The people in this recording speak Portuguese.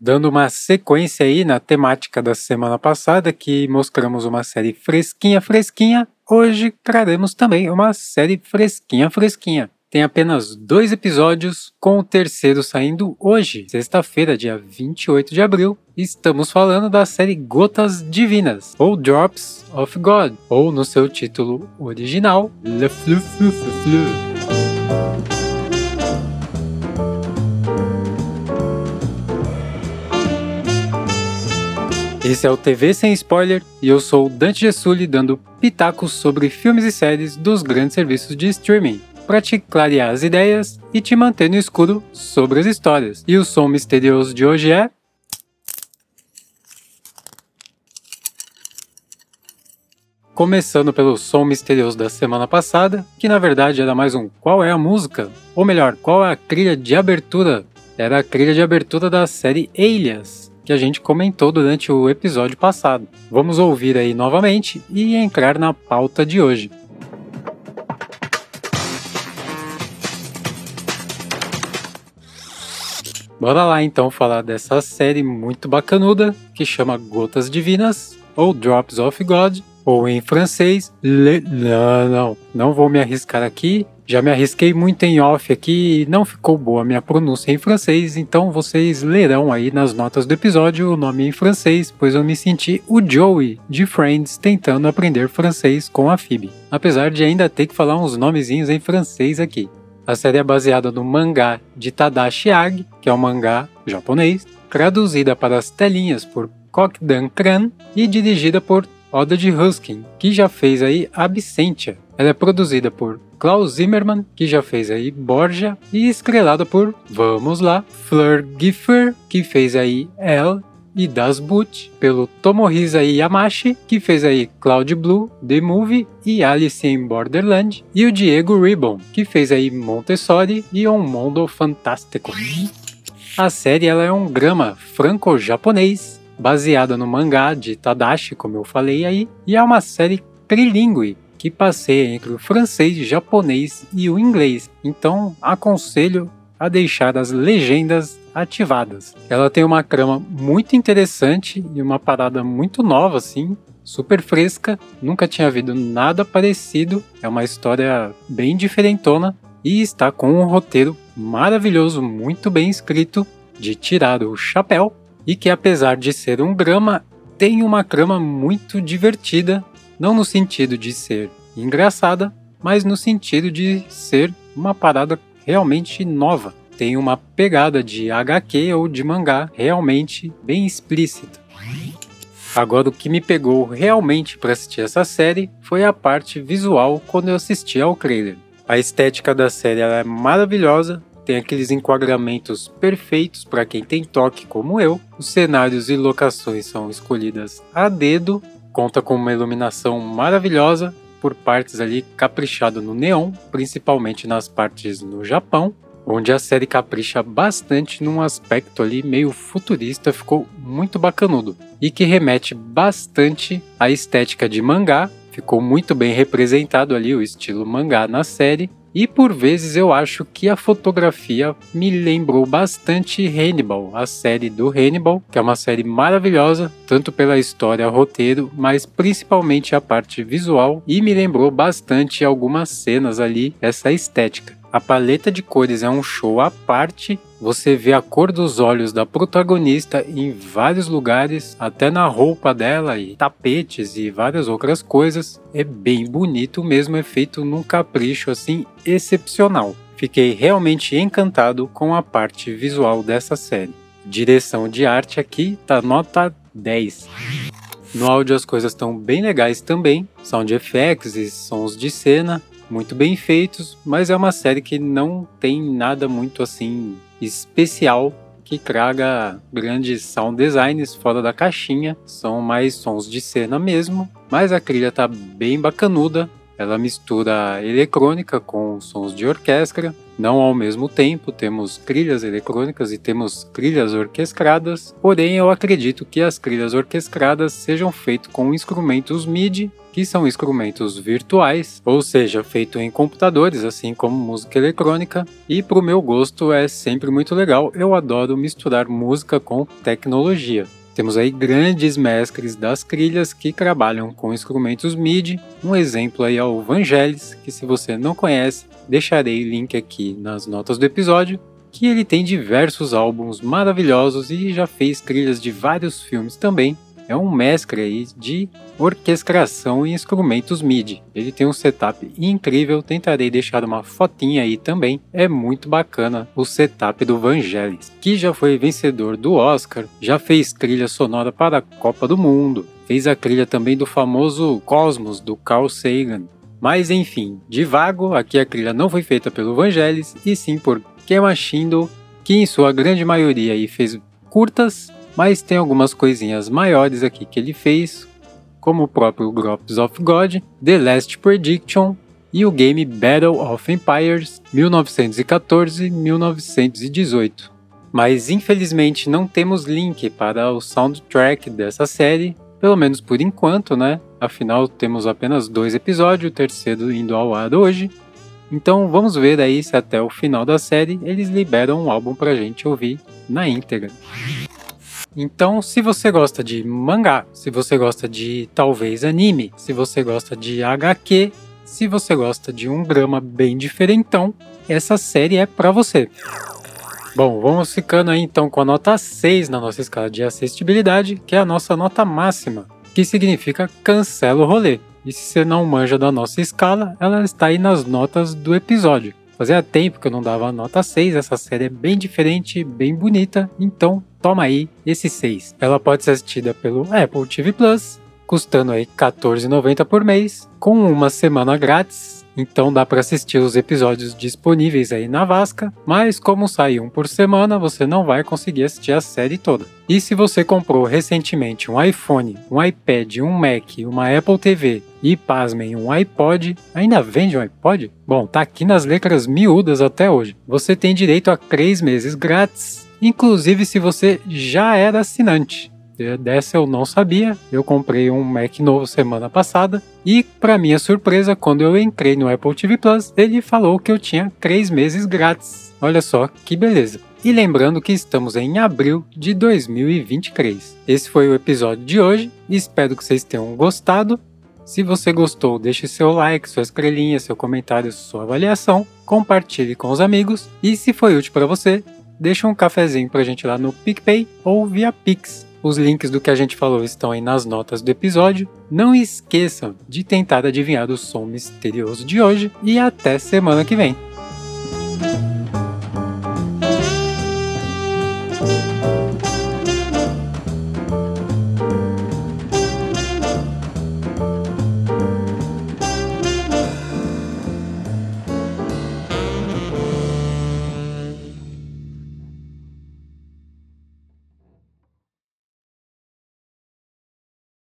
Dando uma sequência aí na temática da semana passada, que mostramos uma série fresquinha, fresquinha, hoje traremos também uma série fresquinha, fresquinha. Tem apenas dois episódios, com o terceiro saindo hoje, sexta-feira, dia 28 de abril. Estamos falando da série Gotas Divinas, ou Drops of God, ou no seu título original, Le Fleu Fleu Fleu Fleu. Esse é o TV Sem Spoiler e eu sou o Dante Gessulli dando pitacos sobre filmes e séries dos grandes serviços de streaming, para te clarear as ideias e te manter no escuro sobre as histórias. E o som misterioso de hoje é. Começando pelo som misterioso da semana passada, que na verdade era mais um Qual é a música? Ou melhor, qual é a trilha de abertura? Era a trilha de abertura da série Alias, que a gente comentou durante o episódio passado. Vamos ouvir aí novamente e entrar na pauta de hoje. Bora lá então falar dessa série muito bacanuda que chama Gotas Divinas ou Drops of God, ou em francês, Le... não, não, não vou me arriscar aqui já me arrisquei muito em off aqui e não ficou boa minha pronúncia em francês, então vocês lerão aí nas notas do episódio o nome em francês, pois eu me senti o Joey de Friends tentando aprender francês com a Phoebe, apesar de ainda ter que falar uns nomezinhos em francês aqui. A série é baseada no mangá de Tadashi Ag, que é um mangá japonês, traduzida para as telinhas por Kokdan Kran e dirigida por Oda de Huskin, que já fez aí Absentia. Ela é produzida por Klaus Zimmermann, que já fez aí Borja, e estrelada por, vamos lá, Fleur Giffer, que fez aí Elle e Das Boot, pelo Tomohisa Yamashi, que fez aí Cloud Blue, The Movie e Alice in Borderland, e o Diego Ribbon, que fez aí Montessori e Um Mundo Fantástico. A série ela é um drama franco-japonês, baseada no mangá de Tadashi, como eu falei aí, e é uma série trilingue, que passeia entre o francês, japonês e o inglês. Então, aconselho a deixar as legendas ativadas. Ela tem uma trama muito interessante e uma parada muito nova assim, super fresca, nunca tinha havido nada parecido. É uma história bem diferentona e está com um roteiro maravilhoso, muito bem escrito, de tirar o chapéu e que apesar de ser um drama, tem uma trama muito divertida não no sentido de ser engraçada, mas no sentido de ser uma parada realmente nova. Tem uma pegada de HQ ou de mangá realmente bem explícita. Agora, o que me pegou realmente para assistir essa série foi a parte visual quando eu assisti ao trailer. A estética da série é maravilhosa, tem aqueles enquadramentos perfeitos para quem tem toque como eu. Os cenários e locações são escolhidas a dedo Conta com uma iluminação maravilhosa, por partes ali caprichado no neon, principalmente nas partes no Japão, onde a série capricha bastante num aspecto ali meio futurista, ficou muito bacanudo e que remete bastante à estética de mangá, ficou muito bem representado ali o estilo mangá na série e por vezes eu acho que a fotografia me lembrou bastante Hannibal, a série do Hannibal, que é uma série maravilhosa, tanto pela história, roteiro, mas principalmente a parte visual, e me lembrou bastante algumas cenas ali, essa estética. A paleta de cores é um show à parte. Você vê a cor dos olhos da protagonista em vários lugares, até na roupa dela e tapetes e várias outras coisas. É bem bonito mesmo, é feito num capricho assim excepcional. Fiquei realmente encantado com a parte visual dessa série. Direção de arte aqui tá nota 10. No áudio as coisas estão bem legais também, sound effects e sons de cena, muito bem feitos, mas é uma série que não tem nada muito assim especial que traga grandes sound designs fora da caixinha, são mais sons de cena mesmo, mas a trilha tá bem bacanuda, Ela mistura eletrônica com sons de orquestra. Não ao mesmo tempo, temos trilhas eletrônicas e temos trilhas orquestradas. Porém, eu acredito que as trilhas orquestradas sejam feitas com instrumentos MIDI que são instrumentos virtuais, ou seja, feito em computadores, assim como música eletrônica, e para o meu gosto é sempre muito legal. Eu adoro misturar música com tecnologia. Temos aí grandes mestres das trilhas que trabalham com instrumentos MIDI. Um exemplo aí é o Vangelis, que se você não conhece, deixarei link aqui nas notas do episódio, que ele tem diversos álbuns maravilhosos e já fez trilhas de vários filmes também é um mestre aí de orquestração em instrumentos MIDI. Ele tem um setup incrível, tentarei deixar uma fotinha aí também. É muito bacana o setup do Vangelis, que já foi vencedor do Oscar, já fez trilha sonora para a Copa do Mundo, fez a trilha também do famoso Cosmos do Carl Sagan. Mas enfim, de vago, aqui a trilha não foi feita pelo Vangelis, e sim por Kema Shindo, que em sua grande maioria aí fez curtas mas tem algumas coisinhas maiores aqui que ele fez, como o próprio Drops of God, The Last Prediction e o game Battle of Empires 1914-1918. Mas infelizmente não temos link para o soundtrack dessa série, pelo menos por enquanto, né? Afinal, temos apenas dois episódios, o terceiro indo ao ar hoje. Então vamos ver aí se até o final da série eles liberam um álbum pra gente ouvir na íntegra. Então, se você gosta de mangá, se você gosta de talvez anime, se você gosta de HQ, se você gosta de um drama bem diferentão, essa série é para você. Bom, vamos ficando aí então com a nota 6 na nossa escala de assistibilidade, que é a nossa nota máxima, que significa cancela o rolê. E se você não manja da nossa escala, ela está aí nas notas do episódio. Fazia tempo que eu não dava nota 6, essa série é bem diferente, bem bonita, então toma aí esse 6. Ela pode ser assistida pelo Apple TV Plus, custando aí R$14,90 por mês, com uma semana grátis então dá para assistir os episódios disponíveis aí na Vasca, mas como sai um por semana, você não vai conseguir assistir a série toda. E se você comprou recentemente um iPhone, um iPad, um Mac, uma Apple TV e, pasmem, um iPod, ainda vende um iPod? Bom, tá aqui nas letras miúdas até hoje. Você tem direito a 3 meses grátis, inclusive se você já era assinante. Dessa eu não sabia. Eu comprei um Mac novo semana passada e, para minha surpresa, quando eu entrei no Apple TV Plus, ele falou que eu tinha 3 meses grátis. Olha só que beleza. E lembrando que estamos em abril de 2023. Esse foi o episódio de hoje. Espero que vocês tenham gostado. Se você gostou, deixe seu like, sua estrelinha, seu comentário, sua avaliação, compartilhe com os amigos e se foi útil para você, deixe um cafezinho pra gente lá no PicPay ou via Pix. Os links do que a gente falou estão aí nas notas do episódio. Não esqueçam de tentar adivinhar o som misterioso de hoje e até semana que vem.